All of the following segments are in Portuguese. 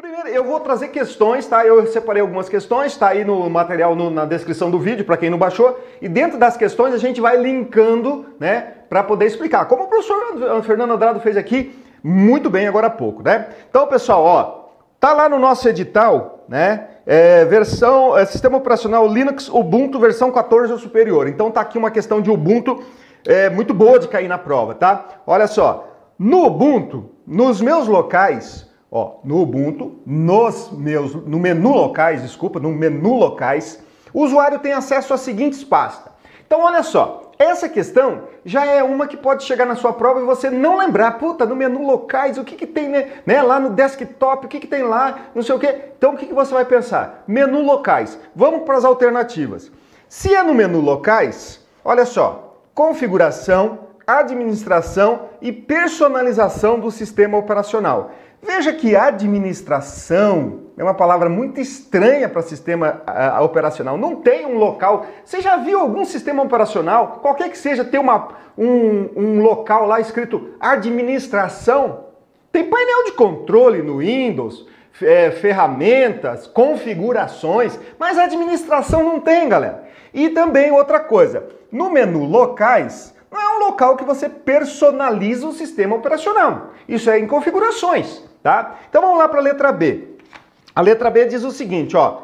Primeiro, eu vou trazer questões, tá? Eu separei algumas questões, tá aí no material no, na descrição do vídeo para quem não baixou. E dentro das questões a gente vai linkando, né, para poder explicar. Como o professor Fernando Andrado fez aqui muito bem agora há pouco, né? Então, pessoal, ó, tá lá no nosso edital, né? É, versão é, sistema operacional Linux Ubuntu versão 14 ou superior. Então tá aqui uma questão de Ubuntu é, muito boa de cair na prova, tá? Olha só, no Ubuntu, nos meus locais Ó, no Ubuntu, nos meus, no menu locais, desculpa, no menu locais, o usuário tem acesso às seguintes pastas. Então, olha só, essa questão já é uma que pode chegar na sua prova e você não lembrar, puta, no menu locais, o que que tem, né, né lá no desktop, o que que tem lá, não sei o que. Então, o que que você vai pensar? Menu locais. Vamos para as alternativas. Se é no menu locais, olha só, configuração, administração e personalização do sistema operacional. Veja que administração é uma palavra muito estranha para sistema operacional. Não tem um local. Você já viu algum sistema operacional, qualquer que seja, ter uma, um, um local lá escrito administração? Tem painel de controle no Windows, é, ferramentas, configurações, mas administração não tem, galera. E também outra coisa, no menu locais, não é um local que você personaliza o sistema operacional. Isso é em configurações tá? Então vamos lá para a letra B. A letra B diz o seguinte, ó: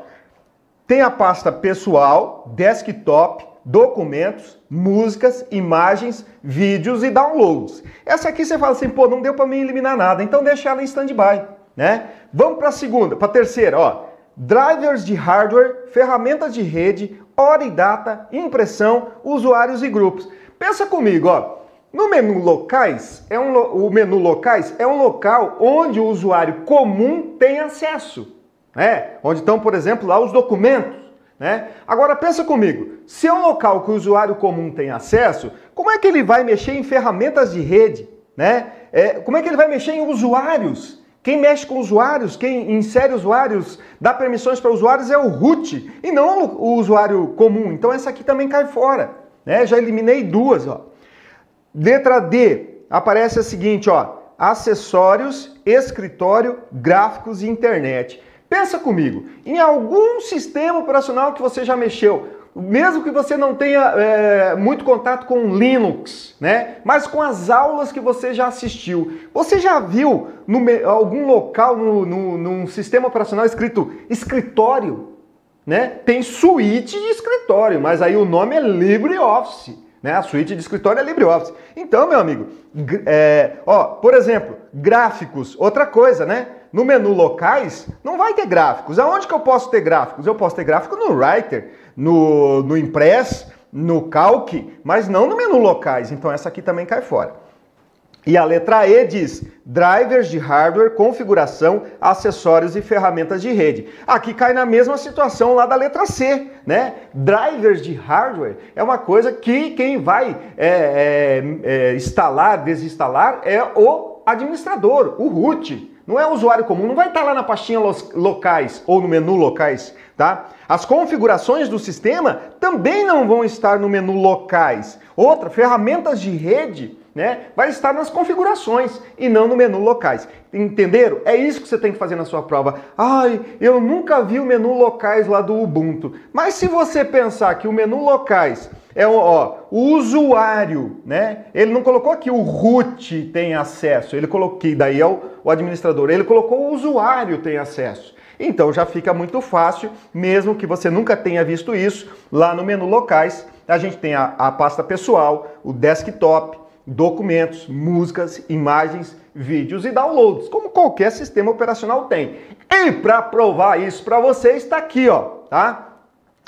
tem a pasta pessoal, desktop, documentos, músicas, imagens, vídeos e downloads. Essa aqui você fala assim, pô, não deu para mim eliminar nada, então deixa ela em standby, né? Vamos para a segunda, para a terceira, ó. Drivers de hardware, ferramentas de rede, hora e data, impressão, usuários e grupos. Pensa comigo, ó. No menu locais, é um, o menu locais é um local onde o usuário comum tem acesso. Né? Onde estão, por exemplo, lá os documentos. Né? Agora pensa comigo, se é um local que o usuário comum tem acesso, como é que ele vai mexer em ferramentas de rede? Né? É, como é que ele vai mexer em usuários? Quem mexe com usuários, quem insere usuários, dá permissões para usuários é o root e não o usuário comum. Então essa aqui também cai fora. Né? Já eliminei duas. Ó. Letra D, aparece a seguinte, ó, acessórios, escritório, gráficos e internet. Pensa comigo, em algum sistema operacional que você já mexeu, mesmo que você não tenha é, muito contato com Linux, né? Mas com as aulas que você já assistiu, você já viu no, algum local no, no, num sistema operacional escrito escritório, né? Tem suíte de escritório, mas aí o nome é LibreOffice. Né? A suíte de escritório é LibreOffice. Então, meu amigo, é, ó, por exemplo, gráficos, outra coisa, né? No menu locais, não vai ter gráficos. Aonde que eu posso ter gráficos? Eu posso ter gráfico no Writer, no, no Impress, no Calc, mas não no menu locais. Então, essa aqui também cai fora. E a letra E diz drivers de hardware, configuração, acessórios e ferramentas de rede. Aqui cai na mesma situação lá da letra C, né? Drivers de hardware é uma coisa que quem vai é, é, é, instalar, desinstalar é o administrador, o root. Não é usuário comum, não vai estar lá na pastinha locais ou no menu locais, tá? As configurações do sistema também não vão estar no menu locais. Outra, ferramentas de rede né, vai estar nas configurações e não no menu locais. Entenderam? É isso que você tem que fazer na sua prova. Ai, eu nunca vi o menu locais lá do Ubuntu. Mas se você pensar que o menu locais é ó, o usuário, né? Ele não colocou aqui o root tem acesso, ele colocou que daí é o, o administrador, ele colocou o usuário tem acesso. Então já fica muito fácil, mesmo que você nunca tenha visto isso, lá no menu locais, a gente tem a, a pasta pessoal, o desktop, documentos, músicas, imagens, vídeos e downloads, como qualquer sistema operacional tem. E para provar isso para você está aqui, ó, tá?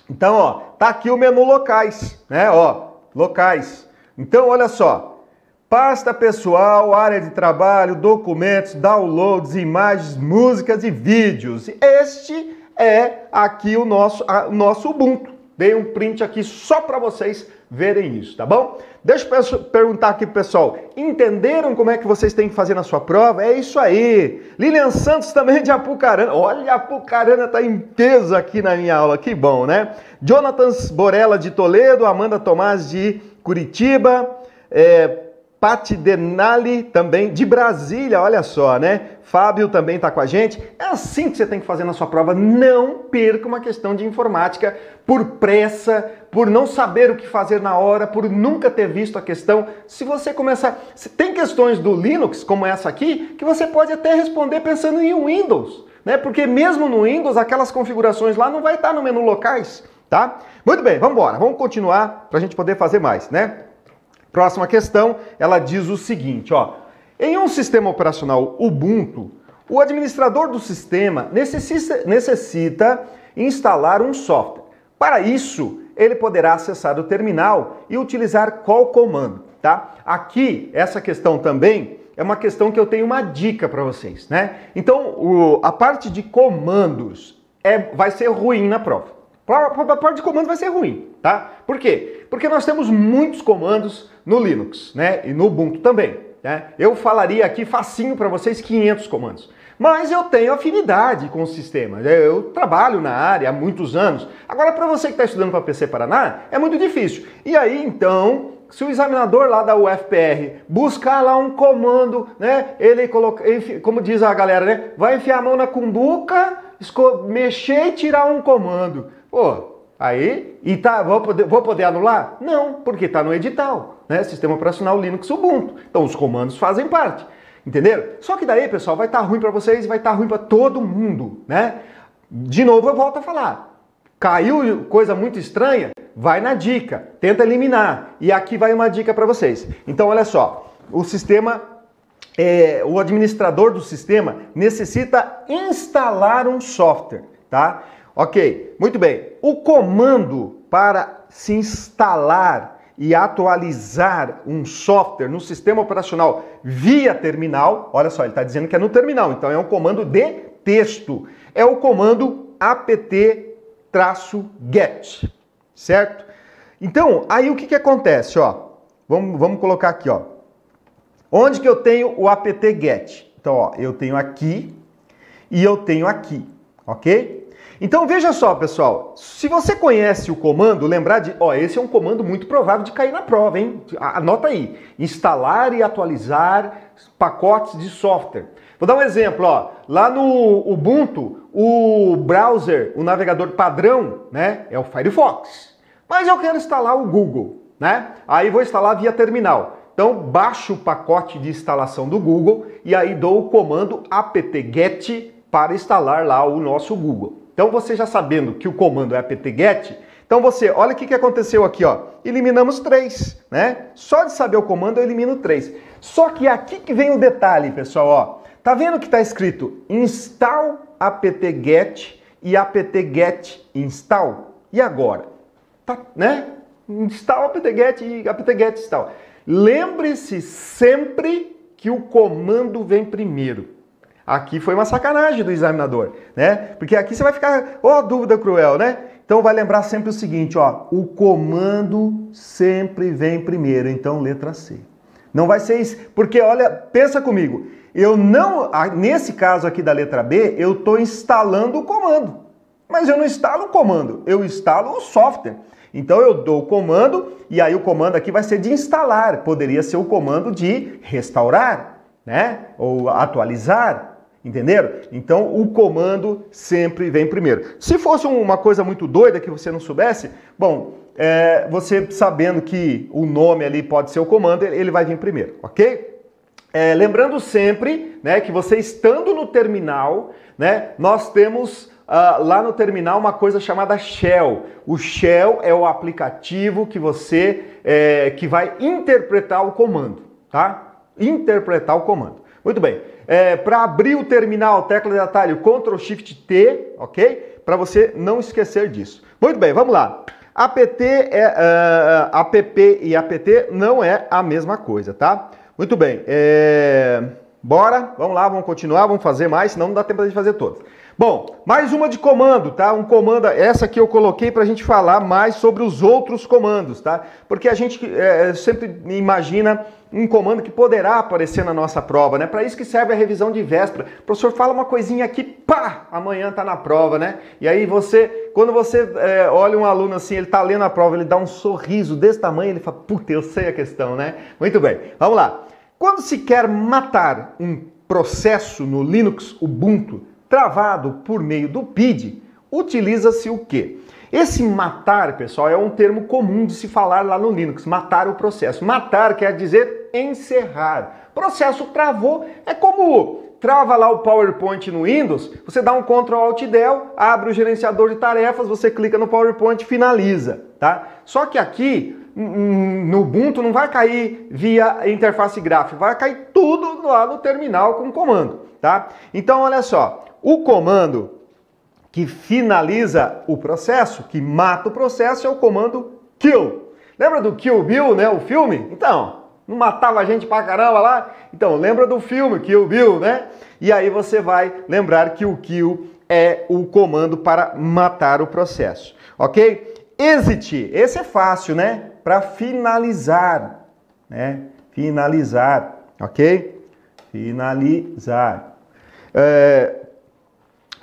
Então, ó, tá aqui o menu locais, né? Ó, locais. Então, olha só. Pasta pessoal, área de trabalho, documentos, downloads, imagens, músicas e vídeos. Este é aqui o nosso, a, o nosso Ubuntu. Dei um print aqui só para vocês verem isso, tá bom? Deixa eu perguntar aqui, pessoal. Entenderam como é que vocês têm que fazer na sua prova? É isso aí. Lilian Santos também de Apucarana. Olha, Apucarana tá em peso aqui na minha aula. Que bom, né? Jonathan Borella de Toledo, Amanda Tomás de Curitiba, é, Pati Denali também de Brasília, olha só, né? Fábio também está com a gente. É assim que você tem que fazer na sua prova. Não perca uma questão de informática por pressa, por não saber o que fazer na hora, por nunca ter visto a questão. Se você começar. Tem questões do Linux, como essa aqui, que você pode até responder pensando em Windows. Né? Porque mesmo no Windows, aquelas configurações lá não vai estar no menu locais. Tá? Muito bem, vamos embora. Vamos continuar para a gente poder fazer mais, né? Próxima questão, ela diz o seguinte, ó. Em um sistema operacional Ubuntu, o administrador do sistema necessita, necessita instalar um software. Para isso, ele poderá acessar o terminal e utilizar qual comando, tá? Aqui, essa questão também é uma questão que eu tenho uma dica para vocês, né? Então, o, a parte de comandos é, vai ser ruim na prova. A parte de comando vai ser ruim, tá? Por quê? Porque nós temos muitos comandos no Linux, né? E no Ubuntu também. Né? Eu falaria aqui facinho para vocês 500 comandos. Mas eu tenho afinidade com o sistema. Eu trabalho na área há muitos anos. Agora, para você que está estudando para PC Paraná, é muito difícil. E aí, então, se o examinador lá da UFPR buscar lá um comando, né? Ele coloca, como diz a galera, né? Vai enfiar a mão na cumbuca, mexer e tirar um comando. Pô, aí, e tá, vou poder, vou poder anular? Não, porque está no edital, né? Sistema operacional Linux Ubuntu. Então os comandos fazem parte. Entenderam? Só que daí, pessoal, vai estar tá ruim para vocês e vai estar tá ruim para todo mundo, né? De novo, eu volto a falar. Caiu coisa muito estranha? Vai na dica, tenta eliminar. E aqui vai uma dica para vocês. Então, olha só, o sistema, é, o administrador do sistema necessita instalar um software, tá? Ok, muito bem. O comando para se instalar e atualizar um software no sistema operacional via terminal, olha só, ele está dizendo que é no terminal, então é um comando de texto. É o comando apt-get, certo? Então, aí o que, que acontece? Ó, vamos, vamos colocar aqui, ó. Onde que eu tenho o apt-get? Então, ó, eu tenho aqui e eu tenho aqui, ok? Então veja só, pessoal, se você conhece o comando, lembrar de, ó, esse é um comando muito provável de cair na prova, hein? Anota aí, instalar e atualizar pacotes de software. Vou dar um exemplo, ó, lá no Ubuntu, o browser, o navegador padrão, né, é o Firefox. Mas eu quero instalar o Google, né? Aí vou instalar via terminal. Então baixo o pacote de instalação do Google e aí dou o comando apt-get para instalar lá o nosso Google. Então você já sabendo que o comando é apt-get, então você, olha o que, que aconteceu aqui, ó. Eliminamos três, né? Só de saber o comando eu elimino três. Só que aqui que vem o detalhe, pessoal, ó. Tá vendo que está escrito install apt-get e apt-get install? E agora? Tá, né? Install apt-get e apt-get install. Lembre-se sempre que o comando vem primeiro. Aqui foi uma sacanagem do examinador, né? Porque aqui você vai ficar, ó, oh, dúvida cruel, né? Então vai lembrar sempre o seguinte, ó, o comando sempre vem primeiro, então letra C. Não vai ser isso, porque olha, pensa comigo, eu não, nesse caso aqui da letra B, eu estou instalando o comando, mas eu não instalo o comando, eu instalo o software. Então eu dou o comando e aí o comando aqui vai ser de instalar, poderia ser o comando de restaurar, né? Ou atualizar, Entenderam? Então o comando sempre vem primeiro. Se fosse uma coisa muito doida que você não soubesse, bom, é, você sabendo que o nome ali pode ser o comando, ele vai vir primeiro, ok? É, lembrando sempre né, que você estando no terminal, né, nós temos uh, lá no terminal uma coisa chamada Shell. O Shell é o aplicativo que você é, que vai interpretar o comando, tá? Interpretar o comando. Muito bem. É, para abrir o terminal, tecla de atalho Ctrl Shift T, ok? Para você não esquecer disso. Muito bem, vamos lá. APT é, uh, app e apt não é a mesma coisa, tá? Muito bem. É... Bora, vamos lá, vamos continuar, vamos fazer mais, senão não dá tempo de fazer todas. Bom, mais uma de comando, tá? Um comando, essa que eu coloquei para a gente falar mais sobre os outros comandos, tá? Porque a gente é, sempre imagina um comando que poderá aparecer na nossa prova, né? Para isso que serve a revisão de véspera. O professor fala uma coisinha aqui, pá, amanhã tá na prova, né? E aí você, quando você é, olha um aluno assim, ele tá lendo a prova, ele dá um sorriso desse tamanho, ele fala, puta, eu sei a questão, né? Muito bem, vamos lá. Quando se quer matar um processo no Linux Ubuntu travado por meio do PID, utiliza-se o quê? Esse matar, pessoal, é um termo comum de se falar lá no Linux, matar o processo. Matar quer dizer encerrar. Processo travou é como trava lá o PowerPoint no Windows, você dá um Ctrl Alt Del, abre o gerenciador de tarefas, você clica no PowerPoint e finaliza, tá? Só que aqui no Ubuntu não vai cair via interface gráfica, vai cair tudo lá no terminal com comando, tá? Então olha só, o comando que finaliza o processo, que mata o processo, é o comando kill. Lembra do Kill Bill, né? O filme? Então, não matava a gente pra caramba lá? Então, lembra do filme Kill Bill, né? E aí você vai lembrar que o kill é o comando para matar o processo, ok? Exit, esse é fácil, né? Para finalizar, né? Finalizar, ok? Finalizar. É,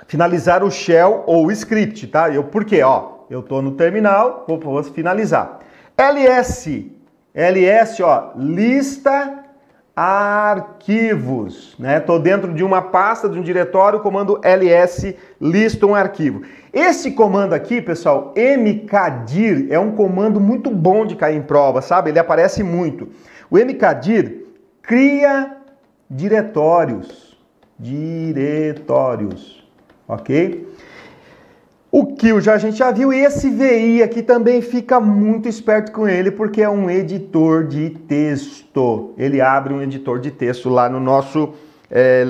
finalizar o shell ou o script, tá? Eu, por quê? Ó, eu estou no terminal, vou, vou finalizar. ls, ls, ó, lista arquivos, né? Tô dentro de uma pasta, de um diretório, comando ls lista um arquivo. Esse comando aqui, pessoal, mkdir, é um comando muito bom de cair em prova, sabe? Ele aparece muito. O mkdir cria diretórios, diretórios ok? O kill já a gente já viu, e esse VI aqui também fica muito esperto com ele, porque é um editor de texto. Ele abre um editor de texto lá no nosso, é,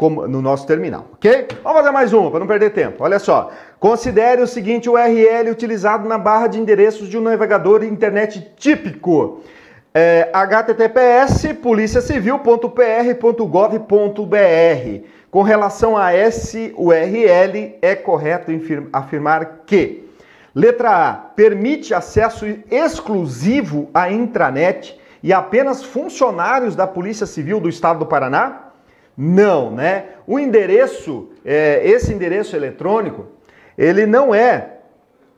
no nosso terminal, ok? Vamos fazer mais uma, para não perder tempo. Olha só, considere o seguinte URL utilizado na barra de endereços de um navegador internet típico. É, https policiacivil.pr.gov.br com relação a esse URL, é correto afirmar que letra A permite acesso exclusivo à intranet e apenas funcionários da Polícia Civil do Estado do Paraná? Não, né? O endereço, é, esse endereço eletrônico, ele não é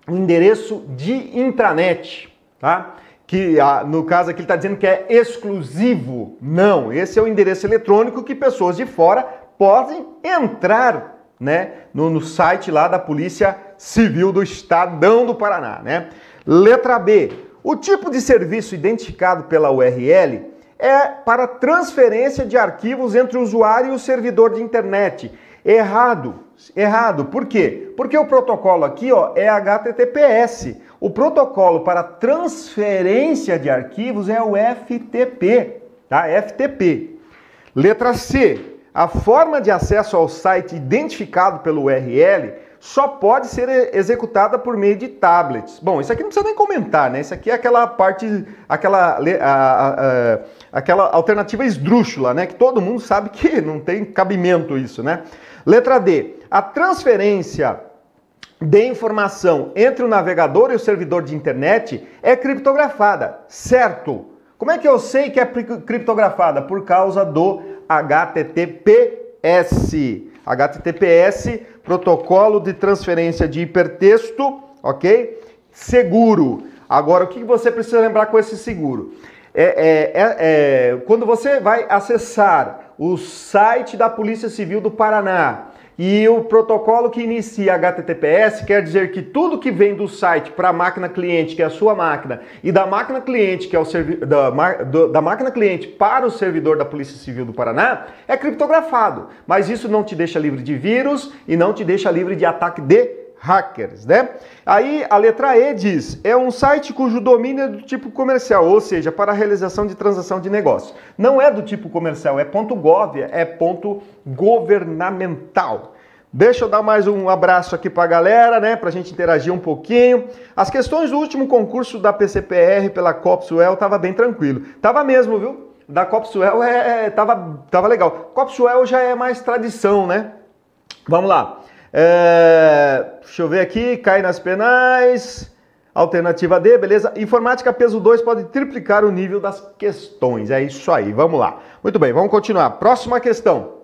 um endereço de intranet, tá? Que no caso aqui ele está dizendo que é exclusivo. Não, esse é o endereço eletrônico que pessoas de fora podem entrar né, no, no site lá da Polícia Civil do Estadão do Paraná. Né? Letra B. O tipo de serviço identificado pela URL é para transferência de arquivos entre o usuário e o servidor de internet. Errado. Errado. Por quê? Porque o protocolo aqui ó, é HTTPS. O protocolo para transferência de arquivos é o FTP. Tá? FTP. Letra C. A forma de acesso ao site identificado pelo URL só pode ser executada por meio de tablets. Bom, isso aqui não precisa nem comentar, né? Isso aqui é aquela parte, aquela, a, a, a, aquela alternativa esdrúxula, né? Que todo mundo sabe que não tem cabimento isso, né? Letra D. A transferência de informação entre o navegador e o servidor de internet é criptografada, certo? Como é que eu sei que é criptografada? Por causa do HTTPS. HTTPS, protocolo de transferência de hipertexto, ok? Seguro. Agora, o que você precisa lembrar com esse seguro? É, é, é, é, quando você vai acessar o site da Polícia Civil do Paraná, e o protocolo que inicia HTTPS quer dizer que tudo que vem do site para a máquina cliente, que é a sua máquina, e da máquina cliente, que é o servi da, da máquina cliente para o servidor da Polícia Civil do Paraná, é criptografado. Mas isso não te deixa livre de vírus e não te deixa livre de ataque de hackers, né? Aí a letra E diz: é um site cujo domínio é do tipo comercial, ou seja, para a realização de transação de negócio. Não é do tipo comercial, é ponto .gov, é ponto governamental. Deixa eu dar mais um abraço aqui para a galera, né, para a gente interagir um pouquinho. As questões do último concurso da PCPR pela Copsuel tava bem tranquilo. Tava mesmo, viu? Da Copsuel é, é, tava, tava legal. Copsuel já é mais tradição, né? Vamos lá. É, deixa eu ver aqui, cai nas penais. Alternativa D, beleza? Informática peso 2 pode triplicar o nível das questões. É isso aí, vamos lá. Muito bem, vamos continuar. Próxima questão.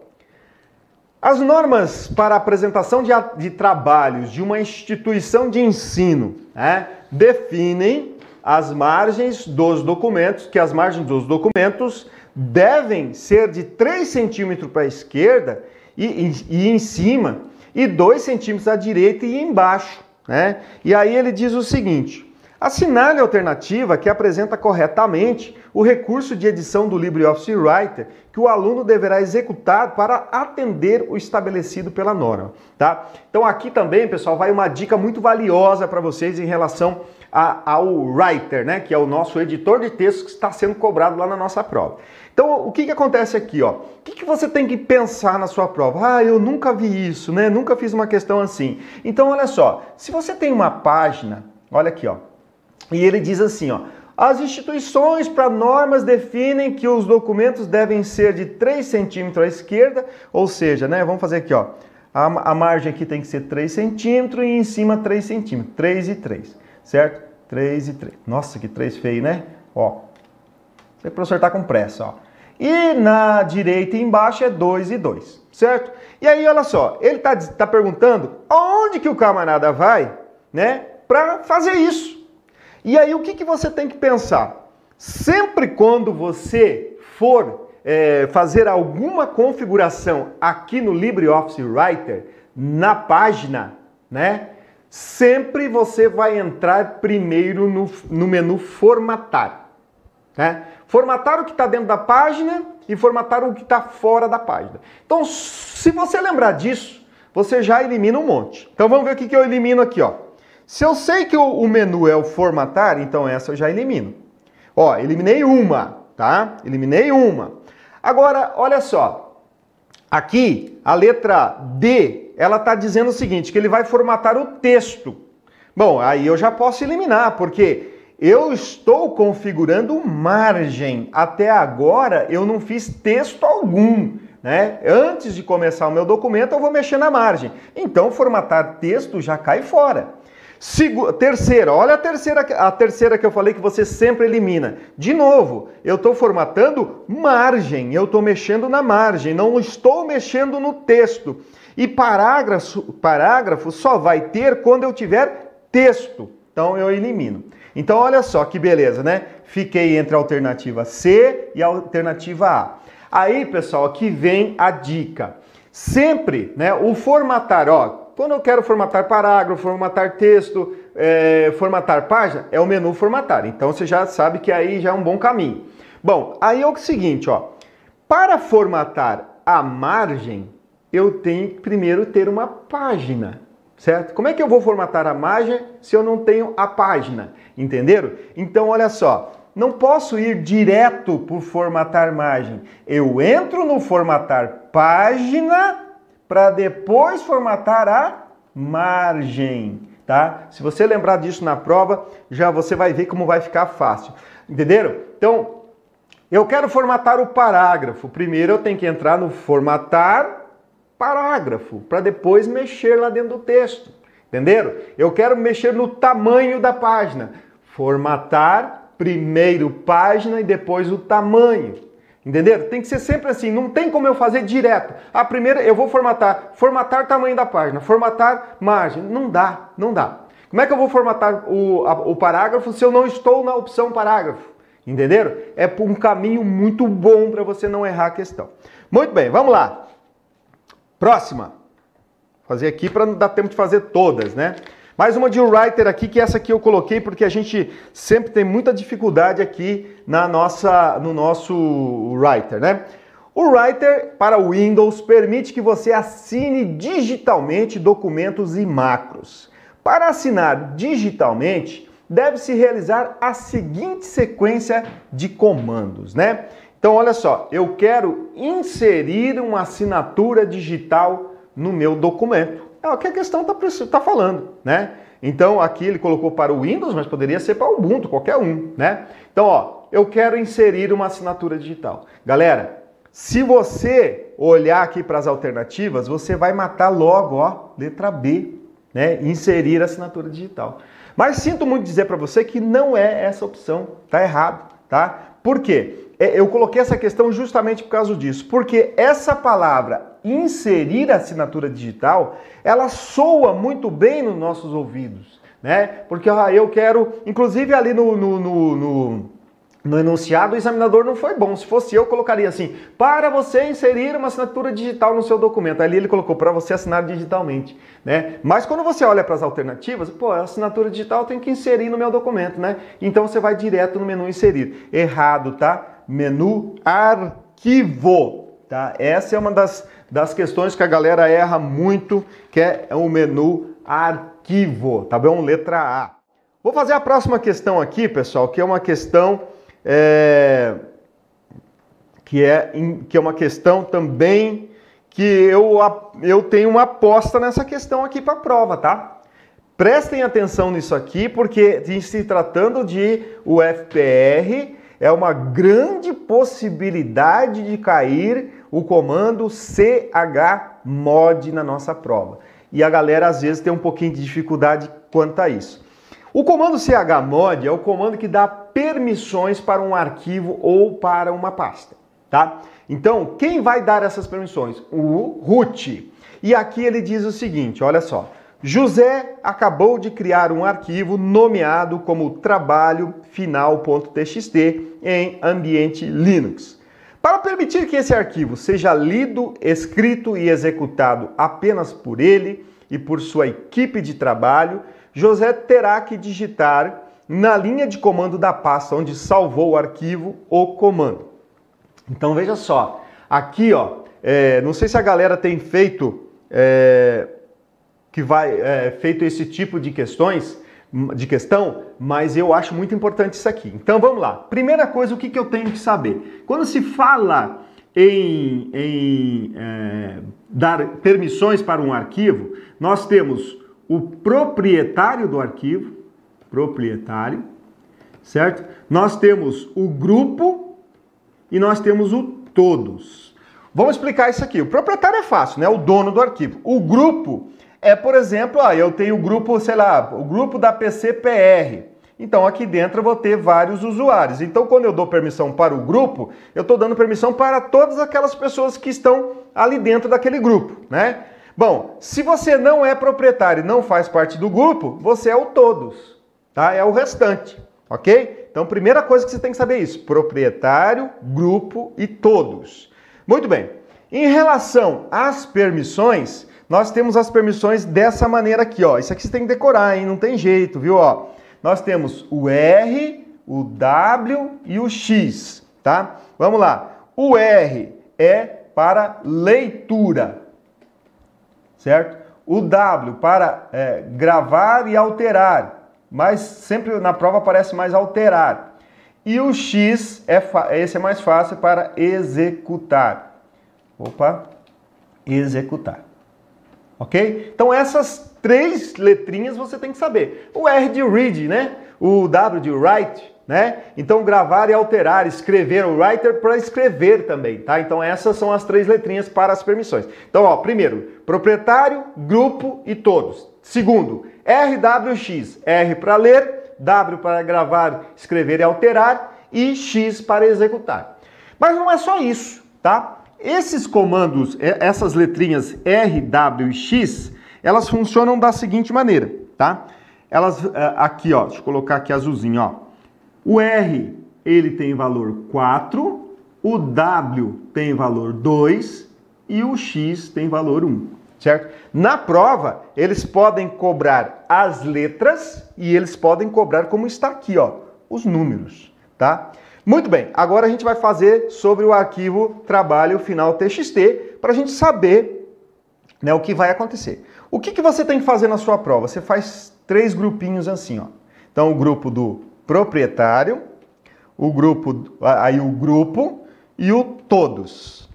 As normas para apresentação de, de trabalhos de uma instituição de ensino né, definem as margens dos documentos, que as margens dos documentos devem ser de 3 centímetros para a esquerda e, e, e, em cima, e 2 centímetros à direita e embaixo. Né? E aí ele diz o seguinte: Assinale a alternativa que apresenta corretamente o recurso de edição do LibreOffice Writer que o aluno deverá executar para atender o estabelecido pela norma, tá? Então aqui também, pessoal, vai uma dica muito valiosa para vocês em relação a, ao Writer, né, que é o nosso editor de texto que está sendo cobrado lá na nossa prova. Então, o que, que acontece aqui, ó? O que, que você tem que pensar na sua prova? Ah, eu nunca vi isso, né? Nunca fiz uma questão assim. Então, olha só, se você tem uma página, olha aqui, ó, e ele diz assim, ó, as instituições para normas definem que os documentos devem ser de 3 centímetros à esquerda, ou seja, né, vamos fazer aqui, ó, a, a margem aqui tem que ser 3 centímetros e em cima 3 centímetros, 3 e 3, certo? 3 e 3. Nossa, que 3 feio, né? Ó, o professor tá com pressa, ó. E na direita embaixo é 2 e 2, certo? E aí, olha só, ele tá, tá perguntando aonde que o camarada vai, né, para fazer isso. E aí o que, que você tem que pensar? Sempre quando você for é, fazer alguma configuração aqui no LibreOffice Writer, na página, né? Sempre você vai entrar primeiro no, no menu formatar. Né? Formatar o que está dentro da página e formatar o que está fora da página. Então, se você lembrar disso, você já elimina um monte. Então vamos ver o que, que eu elimino aqui, ó. Se eu sei que o, menu é o formatar, então essa eu já elimino. Ó, eliminei uma, tá? Eliminei uma. Agora, olha só. Aqui, a letra D, ela está dizendo o seguinte, que ele vai formatar o texto. Bom, aí eu já posso eliminar, porque eu estou configurando margem. Até agora eu não fiz texto algum. Né? Antes de começar o meu documento, eu vou mexer na margem. Então, formatar texto já cai fora. Segu terceira, olha a terceira, a terceira que eu falei que você sempre elimina. De novo, eu estou formatando margem, eu estou mexendo na margem, não estou mexendo no texto. E parágrafo, parágrafo só vai ter quando eu tiver texto. Então eu elimino. Então olha só que beleza, né? Fiquei entre a alternativa C e a alternativa A. Aí, pessoal, aqui vem a dica. Sempre, né, o formatar, ó, quando eu quero formatar parágrafo, formatar texto, é, formatar página, é o menu formatar. Então você já sabe que aí já é um bom caminho. Bom, aí é o seguinte, ó. Para formatar a margem, eu tenho que primeiro ter uma página, certo? Como é que eu vou formatar a margem se eu não tenho a página? Entenderam? Então, olha só, não posso ir direto por formatar margem. Eu entro no formatar página para depois formatar a margem, tá? Se você lembrar disso na prova, já você vai ver como vai ficar fácil. Entenderam? Então, eu quero formatar o parágrafo. Primeiro eu tenho que entrar no formatar parágrafo, para depois mexer lá dentro do texto. Entenderam? Eu quero mexer no tamanho da página. Formatar primeiro página e depois o tamanho. Entenderam? Tem que ser sempre assim, não tem como eu fazer direto. A primeira eu vou formatar, formatar tamanho da página, formatar margem. Não dá, não dá. Como é que eu vou formatar o, a, o parágrafo se eu não estou na opção parágrafo? Entenderam? É um caminho muito bom para você não errar a questão. Muito bem, vamos lá. Próxima. Fazer aqui para não dar tempo de fazer todas, né? Mais uma de writer aqui, que essa aqui eu coloquei porque a gente sempre tem muita dificuldade aqui na nossa, no nosso writer, né? O Writer para Windows permite que você assine digitalmente documentos e macros. Para assinar digitalmente, deve-se realizar a seguinte sequência de comandos, né? Então, olha só, eu quero inserir uma assinatura digital no meu documento. É o que a questão está tá falando, né? Então aqui ele colocou para o Windows, mas poderia ser para o Ubuntu, qualquer um, né? Então, ó, eu quero inserir uma assinatura digital. Galera, se você olhar aqui para as alternativas, você vai matar logo, ó, letra B, né? Inserir assinatura digital. Mas sinto muito dizer para você que não é essa opção, tá errado, tá? Por quê? É, eu coloquei essa questão justamente por causa disso, porque essa palavra inserir assinatura digital, ela soa muito bem nos nossos ouvidos, né? Porque ah, eu quero, inclusive ali no, no, no, no no enunciado, o examinador não foi bom. Se fosse eu, colocaria assim: para você inserir uma assinatura digital no seu documento. Ali ele colocou para você assinar digitalmente, né? Mas quando você olha para as alternativas, pô, a assinatura digital tem que inserir no meu documento, né? Então você vai direto no menu inserir. Errado, tá? Menu arquivo, tá? Essa é uma das, das questões que a galera erra muito, que é o menu arquivo, tá bom? Letra A. Vou fazer a próxima questão aqui, pessoal, que é uma questão é, que, é, que é uma questão também que eu, eu tenho uma aposta nessa questão aqui para a prova, tá? Prestem atenção nisso aqui, porque se tratando de UFPR, é uma grande possibilidade de cair o comando chmod na nossa prova. E a galera às vezes tem um pouquinho de dificuldade quanto a isso. O comando chmod é o comando que dá permissões para um arquivo ou para uma pasta, tá? Então, quem vai dar essas permissões? O root. E aqui ele diz o seguinte, olha só. José acabou de criar um arquivo nomeado como trabalho final.txt em ambiente Linux. Para permitir que esse arquivo seja lido, escrito e executado apenas por ele e por sua equipe de trabalho, José terá que digitar na linha de comando da pasta onde salvou o arquivo o comando. Então veja só, aqui ó, é, não sei se a galera tem feito é, que vai é, feito esse tipo de questões de questão, mas eu acho muito importante isso aqui. Então vamos lá. Primeira coisa, o que, que eu tenho que saber? Quando se fala em, em é, dar permissões para um arquivo, nós temos o proprietário do arquivo, proprietário, certo? Nós temos o grupo e nós temos o todos. Vamos explicar isso aqui. O proprietário é fácil, né? O dono do arquivo. O grupo é, por exemplo, ah, eu tenho o grupo, sei lá, o grupo da PCPR. Então aqui dentro eu vou ter vários usuários. Então quando eu dou permissão para o grupo, eu estou dando permissão para todas aquelas pessoas que estão ali dentro daquele grupo, né? Bom, se você não é proprietário e não faz parte do grupo, você é o todos, tá? É o restante, ok? Então, primeira coisa que você tem que saber é isso: proprietário, grupo e todos. Muito bem. Em relação às permissões, nós temos as permissões dessa maneira aqui, ó. Isso aqui você tem que decorar, hein? Não tem jeito, viu? Ó, nós temos o R, o W e o X, tá? Vamos lá. O R é para leitura certo? O W para é, gravar e alterar, mas sempre na prova aparece mais alterar. E o X, é esse é mais fácil para executar. Opa, executar. Ok? Então essas três letrinhas você tem que saber. O R de read, né? O W de write, né? Então gravar e alterar, escrever, o writer para escrever também, tá? Então essas são as três letrinhas para as permissões. Então, ó, primeiro, proprietário, grupo e todos. Segundo, RWX, R para ler, W para gravar, escrever e alterar e X para executar. Mas não é só isso, tá? Esses comandos, essas letrinhas R, W e X, elas funcionam da seguinte maneira, tá? Elas eh, aqui, ó, deixa eu colocar aqui azulzinho, ó. O R, ele tem valor 4, o W tem valor 2 e o X tem valor 1, certo? Na prova, eles podem cobrar as letras e eles podem cobrar como está aqui, ó, os números, tá? Muito bem, agora a gente vai fazer sobre o arquivo trabalho final TXT para a gente saber né, o que vai acontecer. O que, que você tem que fazer na sua prova? Você faz três grupinhos assim, ó. Então, o grupo do proprietário, o grupo, aí o grupo e o todos.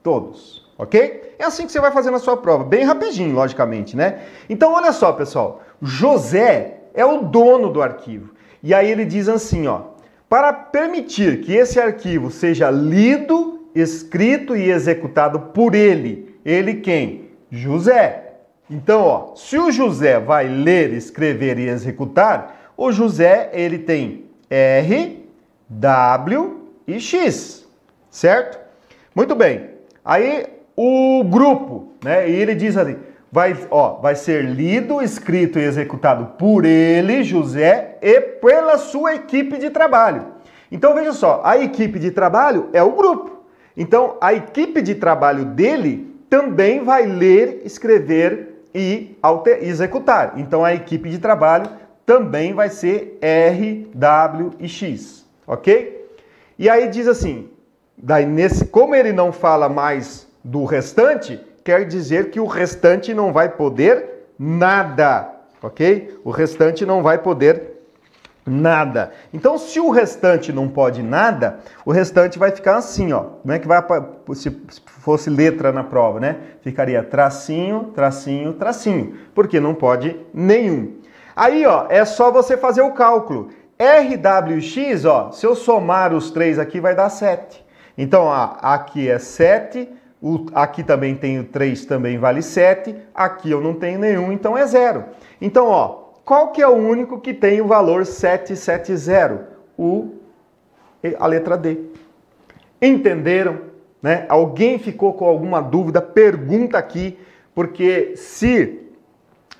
Todos, ok? É assim que você vai fazer na sua prova, bem rapidinho, logicamente, né? Então, olha só, pessoal. José é o dono do arquivo. E aí ele diz assim, ó. Para permitir que esse arquivo seja lido, escrito e executado por ele. Ele quem? José. Então, ó, se o José vai ler, escrever e executar, o José, ele tem R, W e X, certo? Muito bem. Aí o grupo, né? E ele diz assim, vai, ó, vai ser lido, escrito e executado por ele, José, e pela sua equipe de trabalho. Então veja só, a equipe de trabalho é o grupo. Então a equipe de trabalho dele também vai ler, escrever e executar. Então a equipe de trabalho também vai ser R, W e X, ok? E aí diz assim, daí nesse, como ele não fala mais do restante, quer dizer que o restante não vai poder nada, ok? O restante não vai poder nada. Então, se o restante não pode nada, o restante vai ficar assim, ó. Como é que vai se fosse letra na prova, né? Ficaria tracinho, tracinho, tracinho, porque não pode nenhum. Aí, ó, é só você fazer o cálculo. RWX, ó, se eu somar os três aqui vai dar 7. Então, ó, aqui é 7, o, aqui também tenho 3, também vale 7, aqui eu não tenho nenhum, então é zero. Então, ó, qual que é o único que tem o valor 770? O, a letra D. Entenderam? Né? Alguém ficou com alguma dúvida? Pergunta aqui, porque se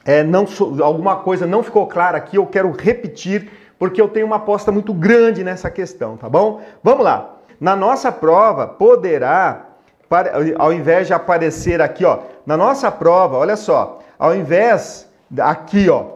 é, não, alguma coisa não ficou clara aqui, eu quero repetir, porque eu tenho uma aposta muito grande nessa questão, tá bom? Vamos lá. Na nossa prova, poderá, ao invés de aparecer aqui, ó, na nossa prova, olha só, ao invés aqui, ó,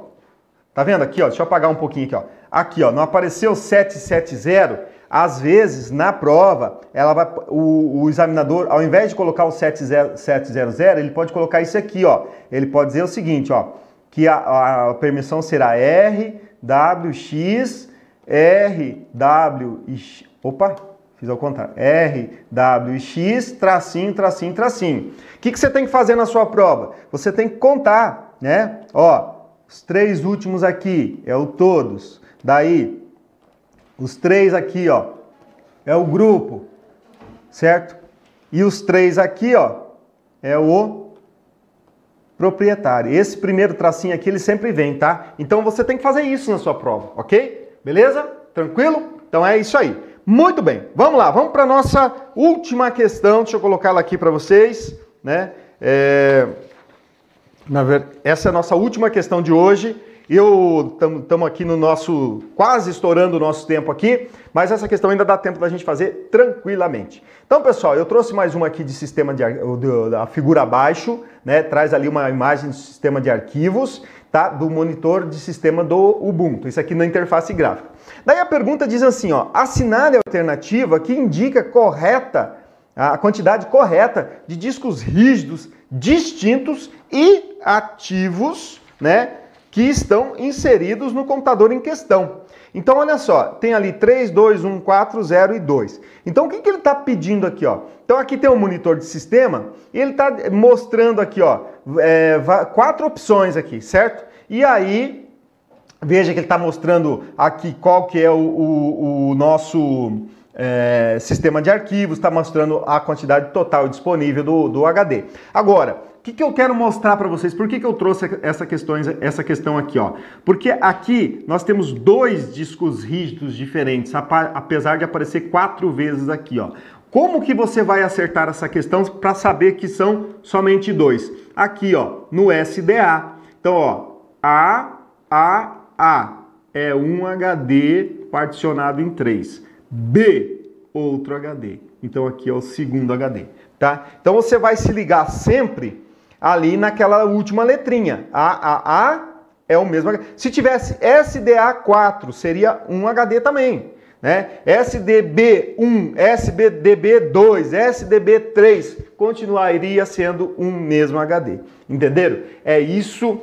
Tá vendo aqui, ó? Deixa eu apagar um pouquinho aqui, ó. Aqui, ó, não apareceu 770. Às vezes, na prova, ela vai, o, o examinador, ao invés de colocar o 700, ele pode colocar isso aqui, ó. Ele pode dizer o seguinte, ó, que a, a permissão será R, W, X, R, W, X, opa, fiz ao contrário, R, W, X, tracinho, tracinho, tracinho. O que, que você tem que fazer na sua prova? Você tem que contar, né? Ó, os três últimos aqui é o todos. Daí, os três aqui, ó, é o grupo, certo? E os três aqui, ó, é o proprietário. Esse primeiro tracinho aqui, ele sempre vem, tá? Então você tem que fazer isso na sua prova, ok? Beleza? Tranquilo? Então é isso aí. Muito bem, vamos lá, vamos para nossa última questão. Deixa eu colocá-la aqui para vocês, né? É... Essa é a nossa última questão de hoje. Eu estamos aqui no nosso, quase estourando o nosso tempo aqui, mas essa questão ainda dá tempo da gente fazer tranquilamente. Então, pessoal, eu trouxe mais uma aqui de sistema de da figura abaixo, né? Traz ali uma imagem do sistema de arquivos, tá? Do monitor de sistema do Ubuntu. Isso aqui na interface gráfica. Daí a pergunta diz assim, ó: assinale a alternativa que indica correta a quantidade correta de discos rígidos distintos e ativos, né, que estão inseridos no computador em questão. Então, olha só, tem ali 3, 2, 1, 4, 0 e 2. Então, o que, que ele está pedindo aqui? Ó? Então, aqui tem um monitor de sistema e ele está mostrando aqui ó, é, quatro opções aqui, certo? E aí, veja que ele está mostrando aqui qual que é o, o, o nosso é, sistema de arquivos, está mostrando a quantidade total disponível do, do HD. Agora, que, que eu quero mostrar para vocês? Por que, que eu trouxe essa, questões, essa questão aqui? Ó? Porque aqui nós temos dois discos rígidos diferentes, apesar de aparecer quatro vezes aqui. Ó. Como que você vai acertar essa questão para saber que são somente dois? Aqui, ó, no SDA. Então, ó, A, A, A é um HD particionado em três. B, outro HD. Então aqui é o segundo HD, tá? Então você vai se ligar sempre ali naquela última letrinha. A, A, A é o mesmo. Se tivesse SDA4, seria um HD também. Né? SDB1, SDB2, SDB3 continuaria sendo um mesmo HD. Entenderam? É isso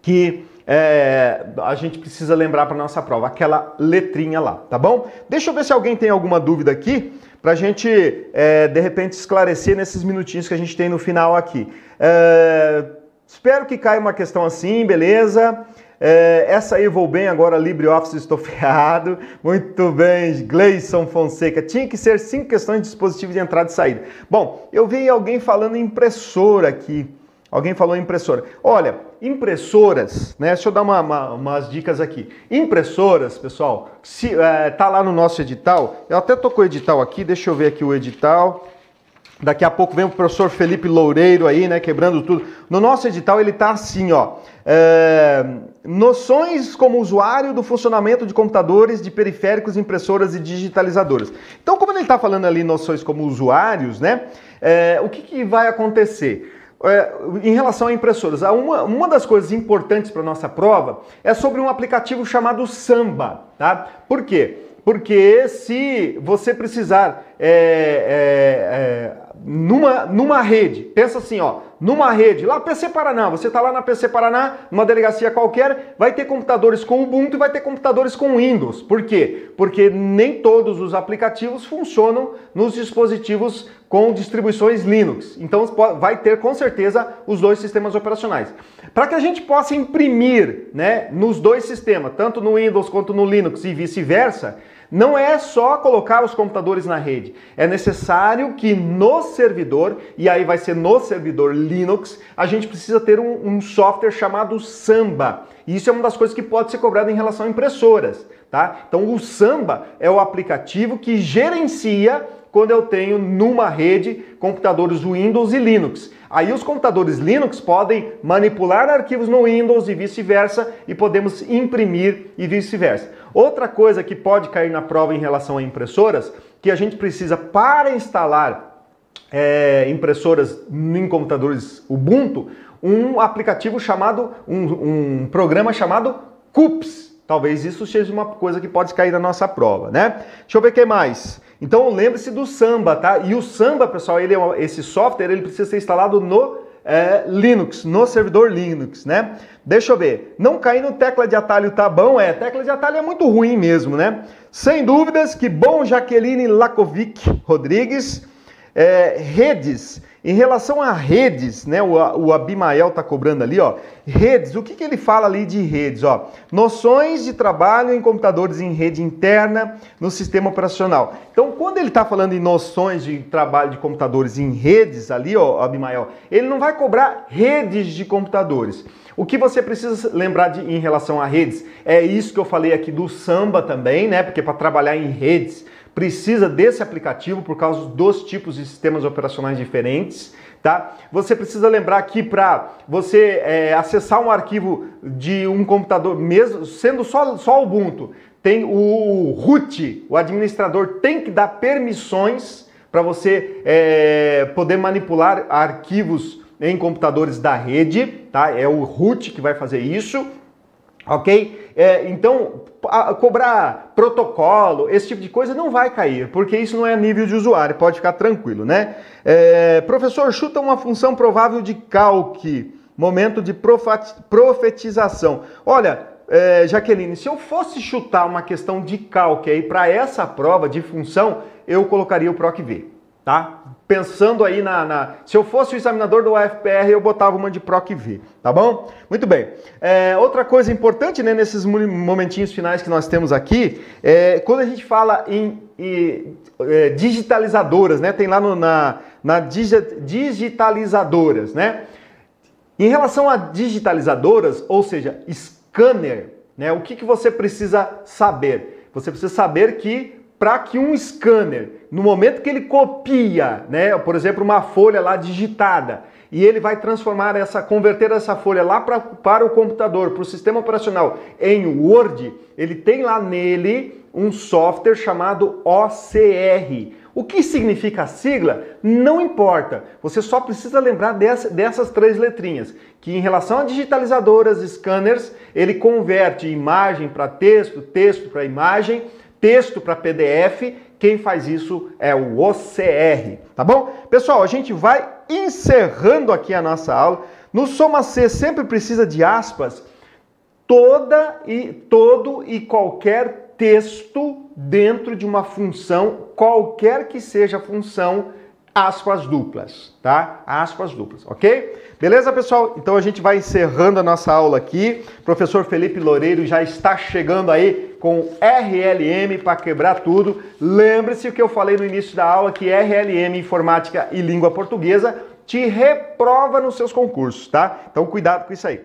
que é, a gente precisa lembrar para nossa prova, aquela letrinha lá, tá bom? Deixa eu ver se alguém tem alguma dúvida aqui, para a gente, é, de repente, esclarecer nesses minutinhos que a gente tem no final aqui. É, espero que caia uma questão assim, beleza? É, essa aí vou bem agora, LibreOffice estou ferrado. Muito bem, Gleison Fonseca. Tinha que ser cinco questões de dispositivo de entrada e saída. Bom, eu vi alguém falando impressora aqui. Alguém falou impressora. Olha, impressoras, né? Deixa eu dar uma, uma, umas dicas aqui. Impressoras, pessoal, se é, tá lá no nosso edital. Eu até tô com o edital aqui, deixa eu ver aqui o edital. Daqui a pouco vem o professor Felipe Loureiro aí, né, quebrando tudo. No nosso edital ele tá assim, ó. É, noções como usuário do funcionamento de computadores, de periféricos, impressoras e digitalizadoras. Então, como ele está falando ali noções como usuários, né, é, o que, que vai acontecer? É, em relação a impressoras, uma, uma das coisas importantes para nossa prova é sobre um aplicativo chamado Samba, tá? Por quê? Porque se você precisar é, é, é numa, numa rede, pensa assim, ó, numa rede, lá PC Paraná, você está lá na PC Paraná, numa delegacia qualquer, vai ter computadores com Ubuntu e vai ter computadores com Windows. Por quê? Porque nem todos os aplicativos funcionam nos dispositivos com distribuições Linux. Então vai ter com certeza os dois sistemas operacionais. Para que a gente possa imprimir né, nos dois sistemas, tanto no Windows quanto no Linux e vice-versa, não é só colocar os computadores na rede, é necessário que no servidor, e aí vai ser no servidor Linux, a gente precisa ter um, um software chamado Samba. E isso é uma das coisas que pode ser cobrado em relação a impressoras, tá? Então o Samba é o aplicativo que gerencia quando eu tenho numa rede computadores Windows e Linux. Aí os computadores Linux podem manipular arquivos no Windows e vice-versa e podemos imprimir e vice-versa. Outra coisa que pode cair na prova em relação a impressoras, que a gente precisa para instalar é, impressoras em computadores Ubuntu, um aplicativo chamado, um, um programa chamado CUPS. Talvez isso seja uma coisa que pode cair na nossa prova, né? Deixa eu ver o que mais. Então lembre-se do Samba, tá? E o Samba, pessoal, ele é, esse software ele precisa ser instalado no é, Linux, no servidor Linux, né? Deixa eu ver. Não cair no tecla de atalho tá bom? É, tecla de atalho é muito ruim mesmo, né? Sem dúvidas, que bom Jaqueline Lakovic Rodrigues. É, redes, em relação a redes, né? O, o Abimael tá cobrando ali, ó. Redes, o que, que ele fala ali de redes, ó? Noções de trabalho em computadores em rede interna no sistema operacional. Então, quando ele está falando em noções de trabalho de computadores em redes ali, ó, Abimael, ele não vai cobrar redes de computadores. O que você precisa lembrar de, em relação a redes é isso que eu falei aqui do Samba também, né? Porque para trabalhar em redes precisa desse aplicativo por causa dos tipos de sistemas operacionais diferentes. Tá? Você precisa lembrar que para você é, acessar um arquivo de um computador, mesmo sendo só, só Ubuntu, tem o root, o administrador tem que dar permissões para você é, poder manipular arquivos em computadores da rede, tá? É o root que vai fazer isso, ok? É, então, a, cobrar protocolo, esse tipo de coisa não vai cair, porque isso não é nível de usuário, pode ficar tranquilo, né? É, professor, chuta uma função provável de calque, momento de profetização. Olha, é, Jaqueline, se eu fosse chutar uma questão de calque aí para essa prova de função, eu colocaria o PROC-V tá? Pensando aí na, na, Se eu fosse o examinador do UFPR, eu botava uma de PROC V, tá bom? Muito bem. É, outra coisa importante, né, nesses momentinhos finais que nós temos aqui, é quando a gente fala em, em é, digitalizadoras, né? Tem lá no, na, na digitalizadoras, né? Em relação a digitalizadoras, ou seja, scanner, né? O que, que você precisa saber? Você precisa saber que para que um scanner, no momento que ele copia, né, por exemplo, uma folha lá digitada, e ele vai transformar essa, converter essa folha lá pra, para o computador, para o sistema operacional em Word, ele tem lá nele um software chamado OCR. O que significa a sigla? Não importa. Você só precisa lembrar dessa, dessas três letrinhas. Que em relação a digitalizadoras, scanners, ele converte imagem para texto, texto para imagem texto para PDF, quem faz isso é o OCR, tá bom? Pessoal, a gente vai encerrando aqui a nossa aula. No Soma C sempre precisa de aspas. Toda e todo e qualquer texto dentro de uma função, qualquer que seja a função, aspas duplas, tá? Aspas duplas, ok? Beleza, pessoal? Então a gente vai encerrando a nossa aula aqui. O professor Felipe Loureiro já está chegando aí com RLM para quebrar tudo. Lembre-se o que eu falei no início da aula que RLM Informática e Língua Portuguesa te reprova nos seus concursos, tá? Então cuidado com isso aí.